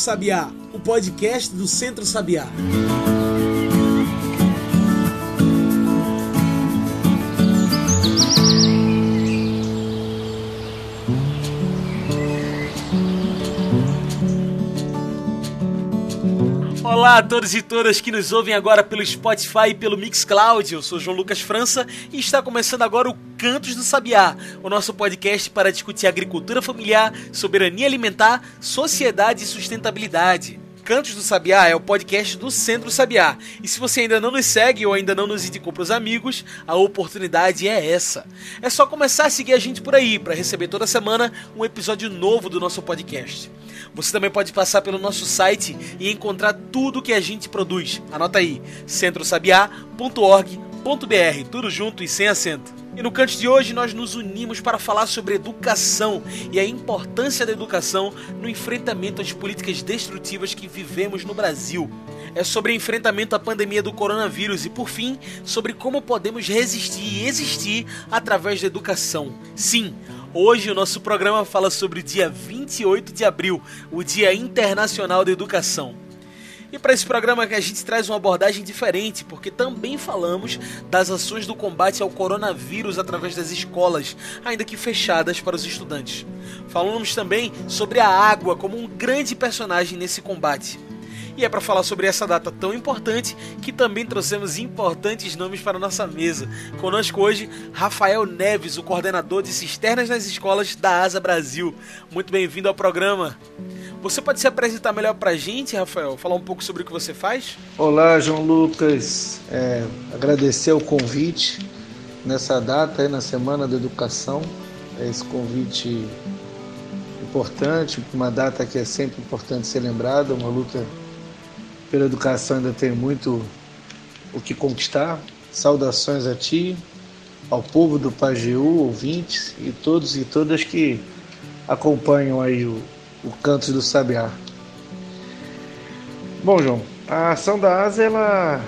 Sabiá, o podcast do Centro Sabiá. Olá a todos e todas que nos ouvem agora pelo Spotify e pelo Mixcloud. Eu sou João Lucas França e está começando agora o Cantos do Sabiá, o nosso podcast para discutir agricultura familiar, soberania alimentar, sociedade e sustentabilidade. Cantos do Sabiá é o podcast do Centro Sabiá. E se você ainda não nos segue ou ainda não nos indicou para os amigos, a oportunidade é essa. É só começar a seguir a gente por aí para receber toda semana um episódio novo do nosso podcast. Você também pode passar pelo nosso site e encontrar tudo que a gente produz. Anota aí: centrosabiá.org.br, tudo junto e sem acento. E no canto de hoje nós nos unimos para falar sobre educação e a importância da educação no enfrentamento às políticas destrutivas que vivemos no Brasil. É sobre enfrentamento à pandemia do coronavírus e, por fim, sobre como podemos resistir e existir através da educação. Sim, Hoje o nosso programa fala sobre o dia 28 de abril, o Dia Internacional da Educação. E para esse programa a gente traz uma abordagem diferente, porque também falamos das ações do combate ao coronavírus através das escolas, ainda que fechadas para os estudantes. Falamos também sobre a água como um grande personagem nesse combate. E é para falar sobre essa data tão importante que também trouxemos importantes nomes para nossa mesa. Conosco hoje, Rafael Neves, o coordenador de cisternas nas escolas da Asa Brasil. Muito bem-vindo ao programa. Você pode se apresentar melhor para a gente, Rafael? Falar um pouco sobre o que você faz? Olá, João Lucas. É, agradecer o convite nessa data, aí, na Semana da Educação. É esse convite importante, uma data que é sempre importante ser lembrada, uma luta pela educação ainda tem muito o que conquistar. Saudações a ti, ao povo do Pajeú, ouvintes e todos e todas que acompanham aí o, o Canto do Sabiá. Bom, João, a ação da ASA ela,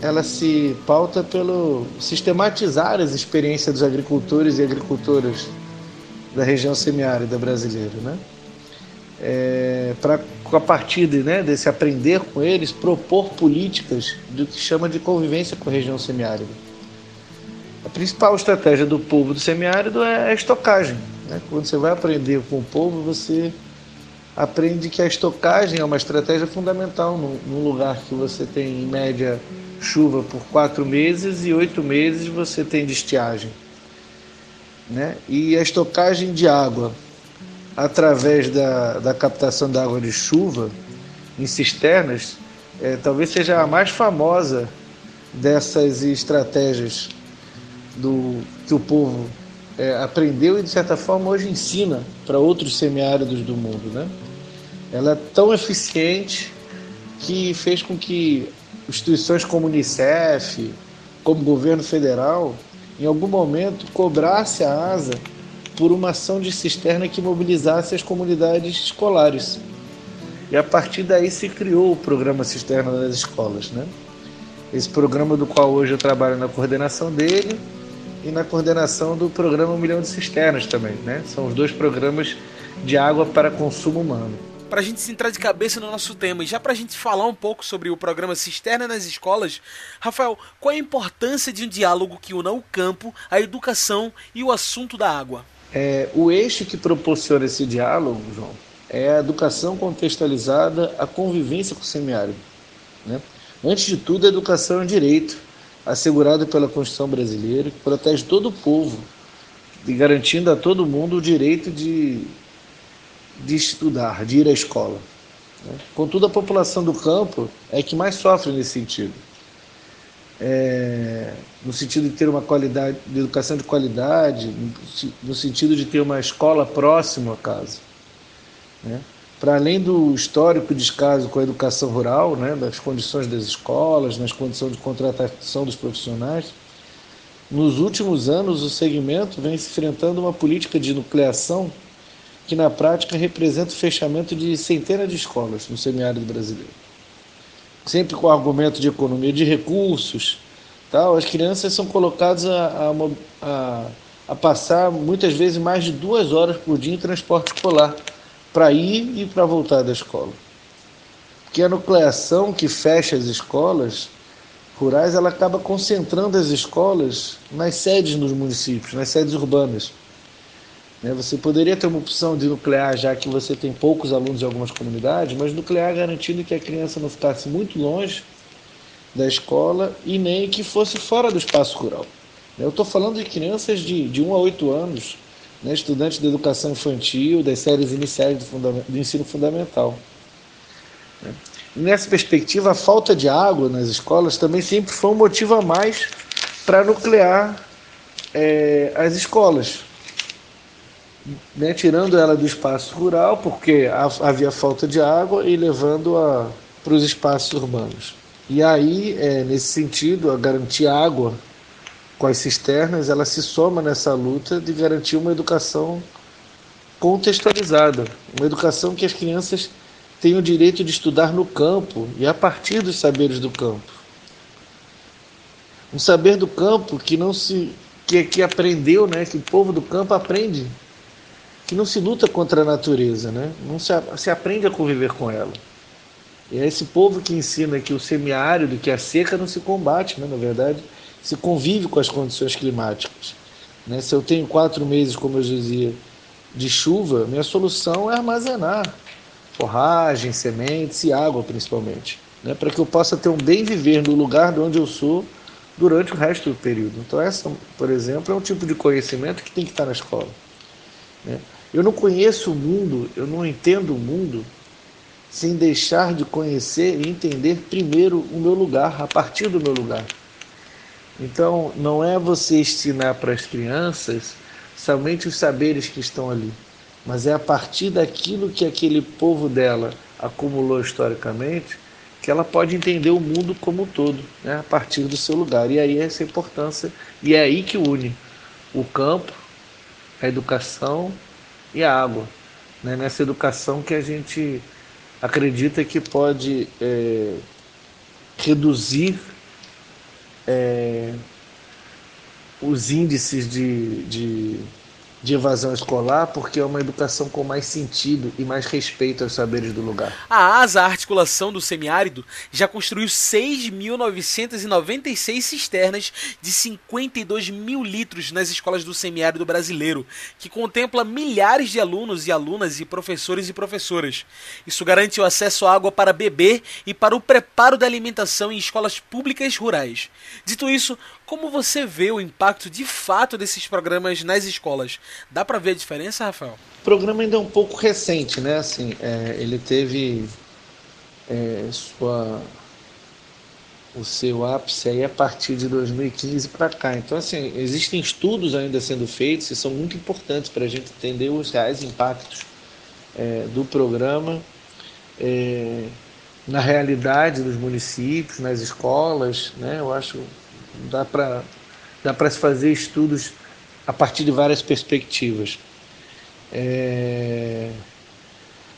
ela se pauta pelo sistematizar as experiências dos agricultores e agricultoras da região semiárida brasileira, né? É, para a partir de, né, desse aprender com eles, propor políticas do que chama de convivência com a região semiárida. A principal estratégia do povo do semiárido é a estocagem. Né? Quando você vai aprender com o povo, você aprende que a estocagem é uma estratégia fundamental num lugar que você tem, em média, chuva por quatro meses e oito meses você tem de estiagem. Né? E a estocagem de água através da, da captação da água de chuva em cisternas, é, talvez seja a mais famosa dessas estratégias do que o povo é, aprendeu e de certa forma hoje ensina para outros semiáridos do mundo, né? Ela é tão eficiente que fez com que instituições como o Unicef, como o governo federal, em algum momento cobrasse a ASA por uma ação de cisterna que mobilizasse as comunidades escolares. E a partir daí se criou o programa Cisterna das Escolas, né? Esse programa do qual hoje eu trabalho na coordenação dele e na coordenação do programa Um Milhão de Cisternas também, né? São os dois programas de água para consumo humano. Para a gente se entrar de cabeça no nosso tema e já para a gente falar um pouco sobre o programa Cisterna nas Escolas, Rafael, qual é a importância de um diálogo que una o campo, a educação e o assunto da água? É, o eixo que proporciona esse diálogo, João, é a educação contextualizada à convivência com o semiárido. Né? Antes de tudo, a educação é um direito assegurado pela Constituição brasileira, que protege todo o povo, e garantindo a todo mundo o direito de, de estudar, de ir à escola. Né? Contudo, a população do campo é que mais sofre nesse sentido é, no sentido de ter uma qualidade, de educação de qualidade, no sentido de ter uma escola próxima à casa. Né? Para além do histórico descaso com a educação rural, né, das condições das escolas, nas condições de contratação dos profissionais, nos últimos anos o segmento vem se enfrentando uma política de nucleação que na prática representa o fechamento de centenas de escolas no semiárido brasileiro. Sempre com o argumento de economia de recursos, tal, as crianças são colocadas a, a, a, passar muitas vezes mais de duas horas por dia em transporte escolar para ir e para voltar da escola. Porque a nucleação que fecha as escolas rurais, ela acaba concentrando as escolas nas sedes dos municípios, nas sedes urbanas. Né, você poderia ter uma opção de nuclear, já que você tem poucos alunos em algumas comunidades, mas nuclear garantindo que a criança não ficasse muito longe da escola e nem que fosse fora do espaço rural. Eu estou falando de crianças de, de 1 a 8 anos, né, estudantes de educação infantil, das séries iniciais do, do ensino fundamental. Nessa perspectiva, a falta de água nas escolas também sempre foi um motivo a mais para nuclear é, as escolas, né, tirando ela do espaço rural, porque havia falta de água, e levando-a para os espaços urbanos. E aí, é, nesse sentido, a garantir água com as cisternas, ela se soma nessa luta de garantir uma educação contextualizada, uma educação que as crianças tenham o direito de estudar no campo e a partir dos saberes do campo. Um saber do campo que não se que, que aprendeu, né, que o povo do campo aprende, que não se luta contra a natureza, né? Não se, se aprende a conviver com ela. E é esse povo que ensina que o semiárido, que a seca não se combate, né, na verdade, se convive com as condições climáticas. Né? Se eu tenho quatro meses, como eu dizia, de chuva, minha solução é armazenar forragem, sementes e água principalmente, né? para que eu possa ter um bem viver no lugar de onde eu sou durante o resto do período. Então essa, por exemplo, é um tipo de conhecimento que tem que estar na escola. Né? Eu não conheço o mundo, eu não entendo o mundo sem deixar de conhecer e entender primeiro o meu lugar, a partir do meu lugar. Então, não é você ensinar para as crianças somente os saberes que estão ali, mas é a partir daquilo que aquele povo dela acumulou historicamente que ela pode entender o mundo como um todo, né? a partir do seu lugar. E aí essa importância, e é aí que une o campo, a educação e a água. Né? Nessa educação que a gente acredita que pode é, reduzir é, os índices de, de, de, evasão escolar, porque é uma educação com mais sentido e mais respeito aos saberes do lugar. A ASA, articulação do semiárido, já construiu 6.996 cisternas de 52 mil litros nas escolas do semiárido brasileiro, que contempla milhares de alunos e alunas e professores e professoras. Isso garante o acesso à água para beber e para o preparo da alimentação em escolas públicas rurais. Dito isso, como você vê o impacto de fato desses programas nas escolas? Dá para ver a diferença, Rafael? O programa ainda é um pouco recente, né? Assim, é, ele teve é, sua o seu ápice aí a partir de 2015 para cá. Então, assim, existem estudos ainda sendo feitos e são muito importantes para a gente entender os reais impactos é, do programa é, na realidade dos municípios, nas escolas, né? Eu acho dá para dá para se fazer estudos a partir de várias perspectivas. É,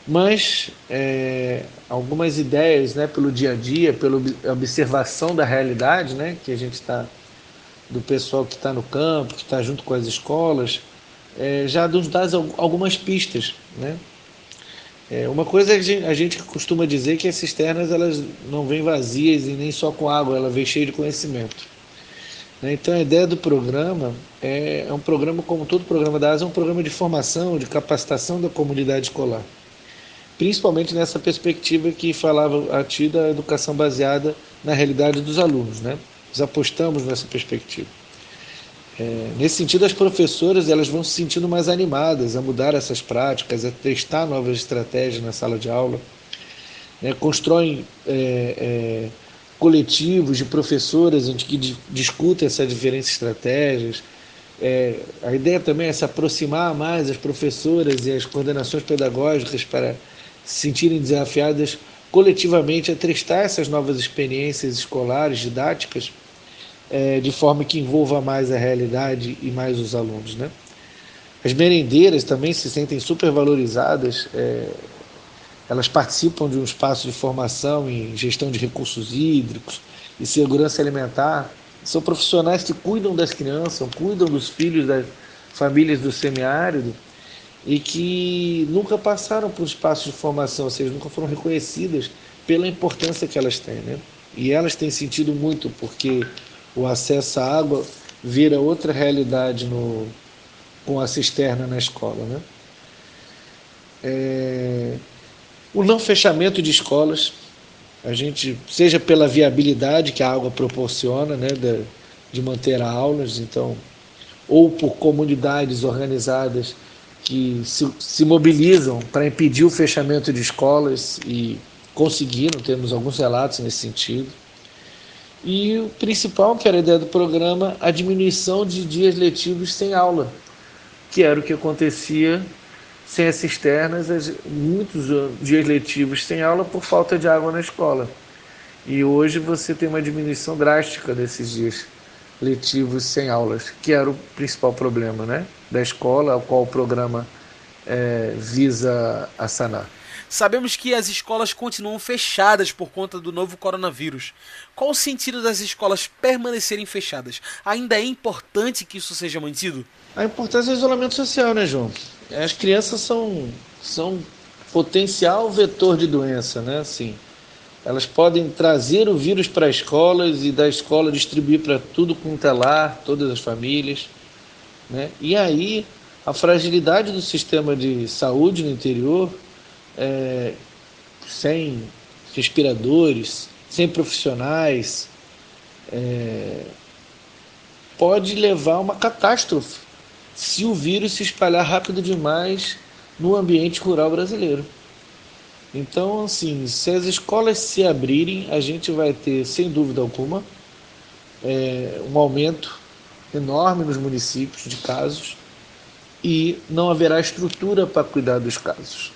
mas é, algumas ideias, né, pelo dia a dia, pela observação da realidade, né, que a gente está do pessoal que está no campo, que está junto com as escolas, é, já nos dá algumas pistas, né? É, uma coisa é a gente costuma dizer que as cisternas elas não vêm vazias e nem só com água, ela vem cheia de conhecimento. Né? Então a ideia do programa é, é um programa, como todo programa da ASA, é um programa de formação, de capacitação da comunidade escolar. Principalmente nessa perspectiva que falava a ti da educação baseada na realidade dos alunos. Né? Nós apostamos nessa perspectiva. É, nesse sentido, as professoras elas vão se sentindo mais animadas a mudar essas práticas, a testar novas estratégias na sala de aula, né? constroem é, é, coletivos de professoras onde que discutem essas diferentes estratégias. É, a ideia também é se aproximar mais as professoras e as coordenações pedagógicas para se sentirem desafiadas coletivamente a testar essas novas experiências escolares, didáticas, é, de forma que envolva mais a realidade e mais os alunos. Né? As merendeiras também se sentem supervalorizadas é, elas participam de um espaço de formação em gestão de recursos hídricos e segurança alimentar. São profissionais que cuidam das crianças, cuidam dos filhos das famílias do semiárido e que nunca passaram por um espaço de formação, ou seja, nunca foram reconhecidas pela importância que elas têm, né? E elas têm sentido muito porque o acesso à água vira outra realidade no, com a cisterna na escola, né? É, o não fechamento de escolas, a gente, seja pela viabilidade que a água proporciona, né, de, de manter aulas, então, ou por comunidades organizadas que se, se mobilizam para impedir o fechamento de escolas e conseguiram, temos alguns relatos nesse sentido. E o principal, que era a ideia do programa, a diminuição de dias letivos sem aula, que era o que acontecia sem as cisternas, muitos dias letivos sem aula por falta de água na escola. E hoje você tem uma diminuição drástica desses dias letivos sem aulas, que era o principal problema né, da escola, ao qual o programa é, visa a sanar. Sabemos que as escolas continuam fechadas por conta do novo coronavírus. Qual o sentido das escolas permanecerem fechadas? Ainda é importante que isso seja mantido? A importância do isolamento social, né, João? As crianças são, são potencial vetor de doença, né? Assim, elas podem trazer o vírus para escolas e da escola distribuir para tudo com telar, todas as famílias, né? E aí a fragilidade do sistema de saúde no interior é, sem respiradores, sem profissionais, é, pode levar a uma catástrofe se o vírus se espalhar rápido demais no ambiente rural brasileiro. Então, assim, se as escolas se abrirem, a gente vai ter, sem dúvida alguma, é, um aumento enorme nos municípios de casos e não haverá estrutura para cuidar dos casos.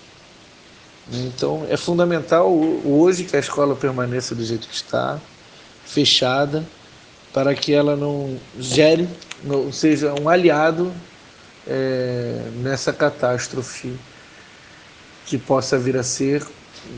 Então é fundamental hoje que a escola permaneça do jeito que está, fechada, para que ela não gere, não seja um aliado é, nessa catástrofe que possa vir a ser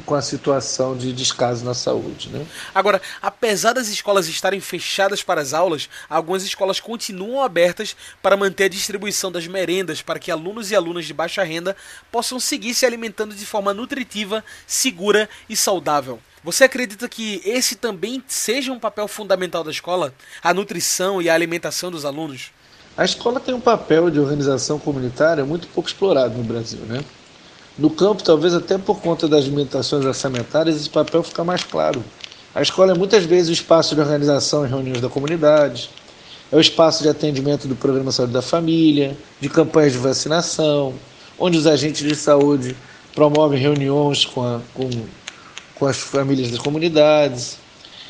com a situação de descaso na saúde. Né? Agora, apesar das escolas estarem fechadas para as aulas, algumas escolas continuam abertas para manter a distribuição das merendas para que alunos e alunas de baixa renda possam seguir se alimentando de forma nutritiva, segura e saudável. Você acredita que esse também seja um papel fundamental da escola? A nutrição e a alimentação dos alunos? A escola tem um papel de organização comunitária muito pouco explorado no Brasil, né? No campo, talvez até por conta das limitações orçamentárias, esse papel fica mais claro. A escola é muitas vezes o espaço de organização e reuniões da comunidade, é o espaço de atendimento do programa de saúde da família, de campanhas de vacinação, onde os agentes de saúde promovem reuniões com, a, com, com as famílias das comunidades.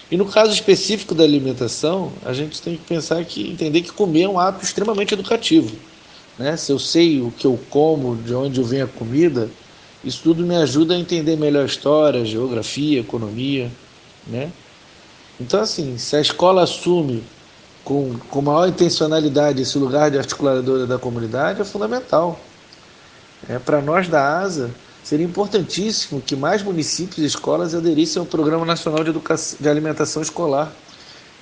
E no caso específico da alimentação, a gente tem que pensar que entender que comer é um ato extremamente educativo. Né? Se eu sei o que eu como, de onde vem a comida, isso tudo me ajuda a entender melhor a história, geografia, economia. Né? Então, assim, se a escola assume com, com maior intencionalidade esse lugar de articuladora da comunidade, é fundamental. É, Para nós da ASA, seria importantíssimo que mais municípios e escolas aderissem ao Programa Nacional de, Educação, de Alimentação Escolar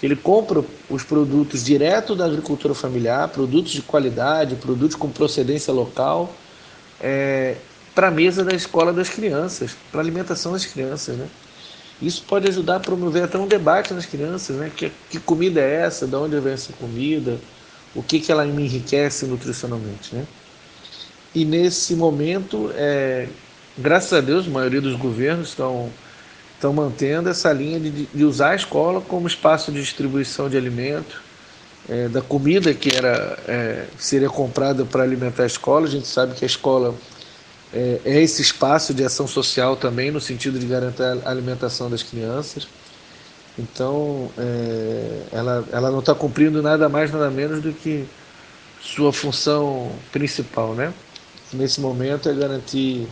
ele compra os produtos direto da agricultura familiar, produtos de qualidade, produtos com procedência local, é, para a mesa da escola das crianças, para a alimentação das crianças. Né? Isso pode ajudar a promover até um debate nas crianças, né? Que, que comida é essa? De onde vem essa comida? O que, que ela me enriquece nutricionalmente, né? E nesse momento, é, graças a Deus, a maioria dos governos estão estão mantendo essa linha de, de, usar a escola como espaço de distribuição de alimento, é, da comida que era é, seria comprada para alimentar a escola. A gente sabe que a escola é, é, esse espaço de ação social também, no sentido de garantir a alimentação das crianças. Então, é, ela, ela não está cumprindo nada mais, nada menos do que sua função principal, né? Nesse momento é garantir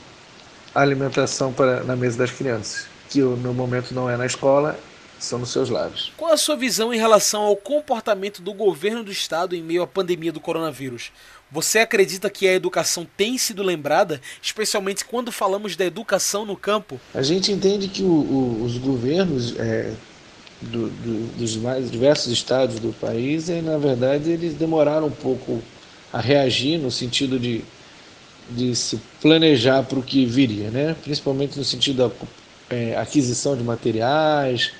a alimentação para, na mesa das crianças que no momento não é na escola, são nos seus lares. Qual a sua visão em relação ao comportamento do governo do estado em meio à pandemia do coronavírus? Você acredita que a educação tem sido lembrada, especialmente quando falamos da educação no campo? A gente entende que o, o, os governos é, do, do, dos mais diversos estados do país, e, na verdade, eles demoraram um pouco a reagir no sentido de, de se planejar para o que viria, né? principalmente no sentido da é, aquisição de materiais,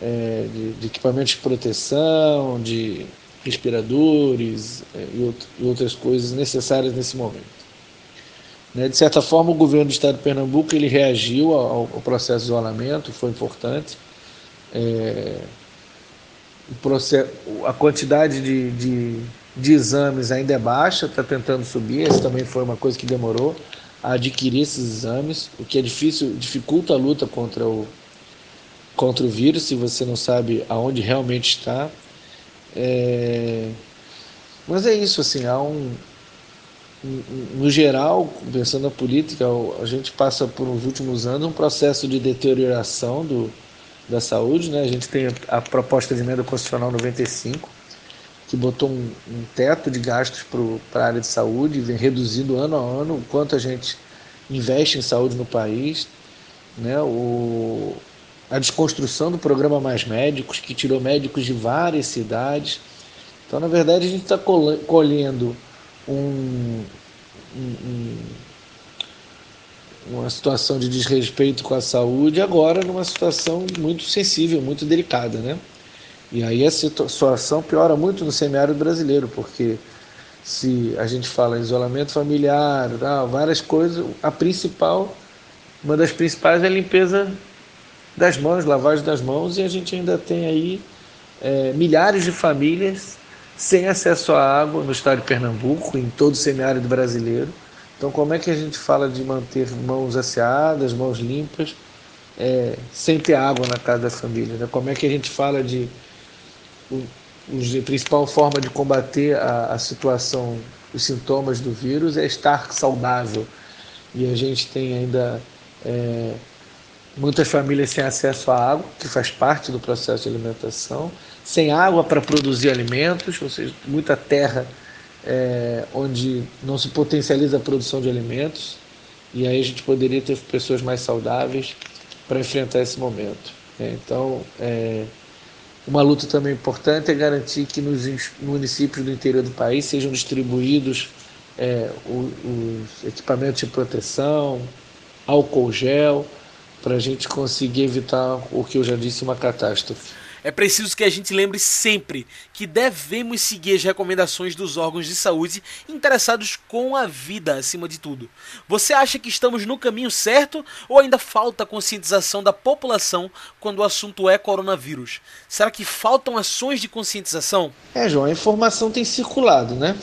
é, de, de, equipamentos de proteção, de respiradores é, e, out e, outras coisas necessárias nesse momento. Né? De certa forma, o governo do estado de Pernambuco ele reagiu ao, ao processo de isolamento, foi importante. É, processo, a quantidade de, de, de, exames ainda é baixa, está tentando subir, essa também foi uma coisa que demorou a adquirir esses exames, o que é difícil, dificulta a luta contra o, contra o vírus, se você não sabe aonde realmente está. É... Mas é isso, assim, há um, no geral, pensando na política, a gente passa por nos últimos anos um processo de deterioração do, da saúde. Né? A gente tem a proposta de emenda constitucional 95, que botou um, um teto de gastos para a área de saúde, vem reduzindo ano a ano o quanto a gente investe em saúde no país. Né? O, a desconstrução do programa Mais Médicos, que tirou médicos de várias cidades. Então, na verdade, a gente está colhendo um, um, uma situação de desrespeito com a saúde, agora numa situação muito sensível, muito delicada, né? E aí a situação piora muito no semiárido brasileiro, porque se a gente fala em isolamento familiar, várias coisas, a principal, uma das principais é a limpeza das mãos, lavagem das mãos, e a gente ainda tem aí é, milhares de famílias sem acesso à água no estado de Pernambuco, em todo o semiárido brasileiro. Então, como é que a gente fala de manter mãos asseadas, mãos limpas, é, sem ter água na casa da família? Né? Como é que a gente fala de. A principal forma de combater a, a situação, os sintomas do vírus é estar saudável. E a gente tem ainda é, muitas famílias sem acesso à água, que faz parte do processo de alimentação, sem água para produzir alimentos, ou seja, muita terra é, onde não se potencializa a produção de alimentos, e aí a gente poderia ter pessoas mais saudáveis para enfrentar esse momento. É, então, é, uma luta também importante é garantir que nos municípios do interior do país sejam distribuídos é, os, os equipamentos de proteção, álcool gel, para a gente conseguir evitar o que eu já disse, uma catástrofe. É preciso que a gente lembre sempre que devemos seguir as recomendações dos órgãos de saúde interessados com a vida acima de tudo. Você acha que estamos no caminho certo ou ainda falta conscientização da população quando o assunto é coronavírus? Será que faltam ações de conscientização? É, João, a informação tem circulado, né?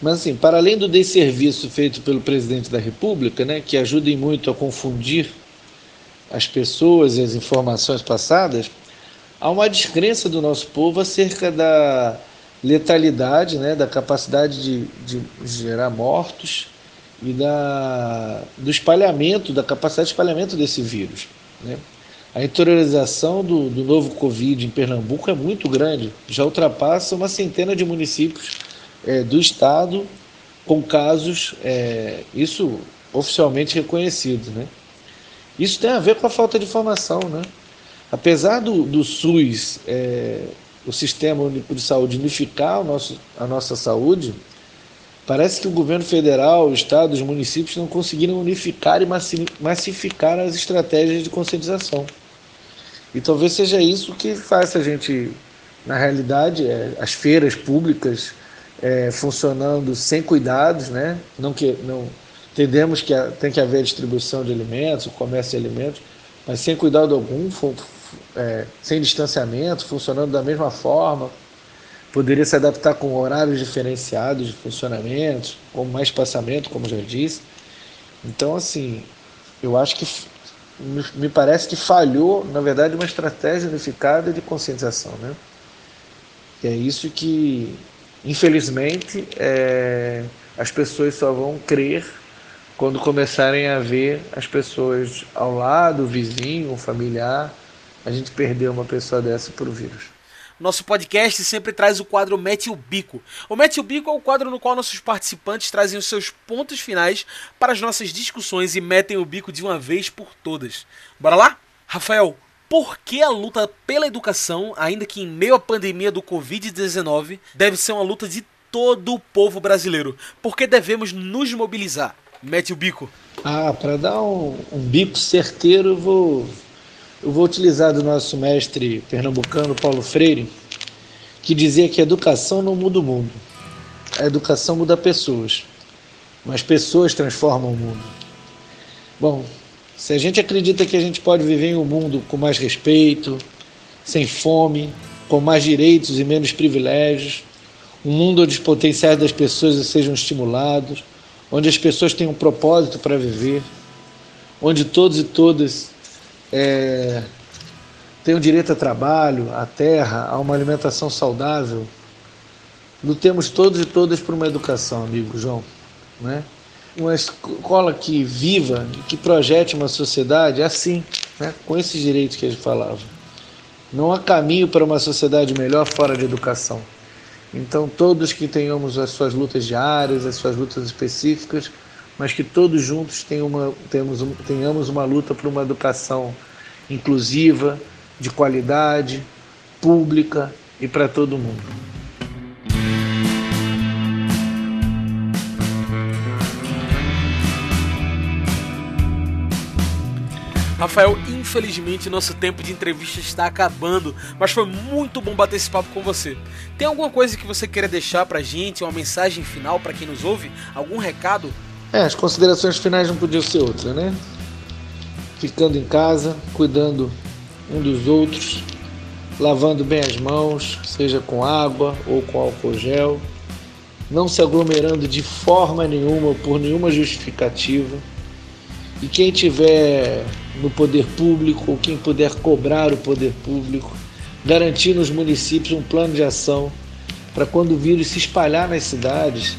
Mas assim, para além do desserviço feito pelo presidente da República, né, que ajuda muito a confundir as pessoas e as informações passadas, há uma descrença do nosso povo acerca da letalidade, né, da capacidade de, de gerar mortos e da, do espalhamento, da capacidade de espalhamento desse vírus. Né? A interiorização do, do novo Covid em Pernambuco é muito grande, já ultrapassa uma centena de municípios é, do Estado com casos, é, isso oficialmente reconhecido. Né? Isso tem a ver com a falta de informação. Né? Apesar do, do SUS, é, o Sistema Único de Saúde, unificar nosso, a nossa saúde, parece que o governo federal, o Estado, os municípios não conseguiram unificar e massificar as estratégias de conscientização. E talvez seja isso que faça a gente, na realidade, é, as feiras públicas é, funcionando sem cuidados, né? não que não entendemos que tem que haver distribuição de alimentos, o comércio de alimentos, mas sem cuidado algum, é, sem distanciamento, funcionando da mesma forma. Poderia se adaptar com horários diferenciados de funcionamento, com mais espaçamento, como já disse. Então, assim, eu acho que me parece que falhou, na verdade, uma estratégia unificada de conscientização, né? E é isso que, infelizmente, é, as pessoas só vão crer quando começarem a ver as pessoas ao lado, o vizinho, o familiar, a gente perdeu uma pessoa dessa para o vírus. Nosso podcast sempre traz o quadro Mete o Bico. O Mete o Bico é o quadro no qual nossos participantes trazem os seus pontos finais para as nossas discussões e metem o bico de uma vez por todas. Bora lá? Rafael, por que a luta pela educação, ainda que em meio à pandemia do Covid-19, deve ser uma luta de todo o povo brasileiro? Por que devemos nos mobilizar? Mete o bico. Ah, para dar um, um, bico certeiro, eu vou, eu vou utilizar do nosso mestre pernambucano Paulo Freire, que dizia que a educação não muda o mundo. A educação muda pessoas, mas pessoas transformam o mundo. Bom, se a gente acredita que a gente pode viver em um mundo com mais respeito, sem fome, com mais direitos e menos privilégios, um mundo onde os potenciais das pessoas sejam estimulados, onde as pessoas tenham um propósito para viver, onde todos e todas é, tenham direito a trabalho, a terra, a uma alimentação saudável. Lutemos todos e todas por uma educação, amigo João. Né? Uma escola que viva, que projete uma sociedade assim, né? com esses direitos que gente falava. Não há caminho para uma sociedade melhor fora de educação. Então, todos que tenhamos as suas lutas diárias, as suas lutas específicas, mas que todos juntos uma, temos, tenhamos uma luta por uma educação inclusiva, de qualidade, pública e para todo mundo. Rafael, infelizmente nosso tempo de entrevista está acabando, mas foi muito bom bater esse papo com você. Tem alguma coisa que você queira deixar pra gente, uma mensagem final para quem nos ouve? Algum recado? É, as considerações finais não podiam ser outra, né? Ficando em casa, cuidando um dos outros, lavando bem as mãos, seja com água ou com álcool gel, não se aglomerando de forma nenhuma por nenhuma justificativa. E quem tiver no poder público, ou quem puder cobrar o poder público, garantir nos municípios um plano de ação para quando o vírus se espalhar nas cidades,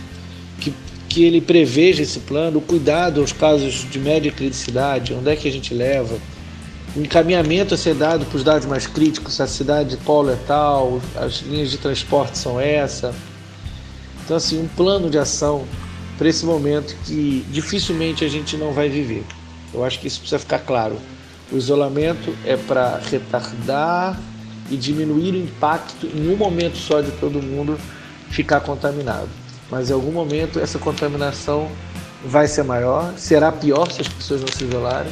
que, ele preveja esse plano, o cuidado aos casos de média criticidade, onde é que a gente leva, o encaminhamento a ser dado para os dados mais críticos, a cidade de polo é tal, as linhas de transporte são essa. Então, assim, um plano de ação para esse momento que dificilmente a gente não vai viver. Eu acho que isso precisa ficar claro. O isolamento é para retardar e diminuir o impacto em um momento só de todo mundo ficar contaminado. Mas em algum momento essa contaminação vai ser maior, será pior se as pessoas não se isolarem.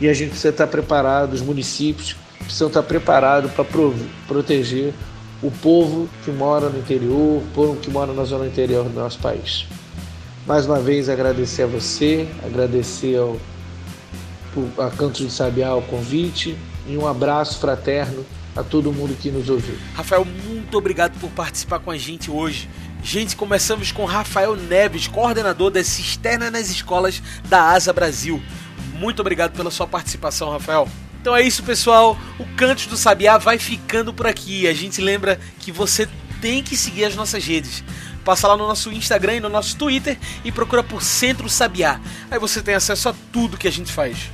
E a gente precisa estar preparado, os municípios precisam estar preparados para proteger o povo que mora no interior, o povo que mora na zona interior do nosso país. Mais uma vez agradecer a você, agradecer ao a Cantos de Sabiá o convite e um abraço fraterno a todo mundo que nos ouviu. Rafael, muito obrigado por participar com a gente hoje. Gente, começamos com Rafael Neves, coordenador da Cisterna nas Escolas da Asa Brasil. Muito obrigado pela sua participação, Rafael. Então é isso, pessoal. O Cantos do Sabiá vai ficando por aqui. A gente lembra que você tem que seguir as nossas redes. Passa lá no nosso Instagram e no nosso Twitter e procura por Centro Sabiá. Aí você tem acesso a tudo que a gente faz.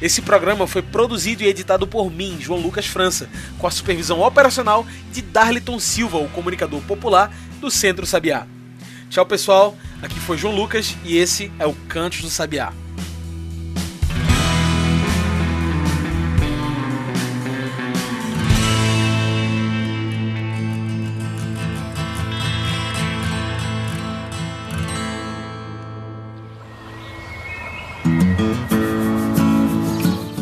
Esse programa foi produzido e editado por mim, João Lucas França, com a supervisão operacional de Darliton Silva, o comunicador popular do Centro Sabiá. Tchau, pessoal. Aqui foi João Lucas e esse é o Cantos do Sabiá.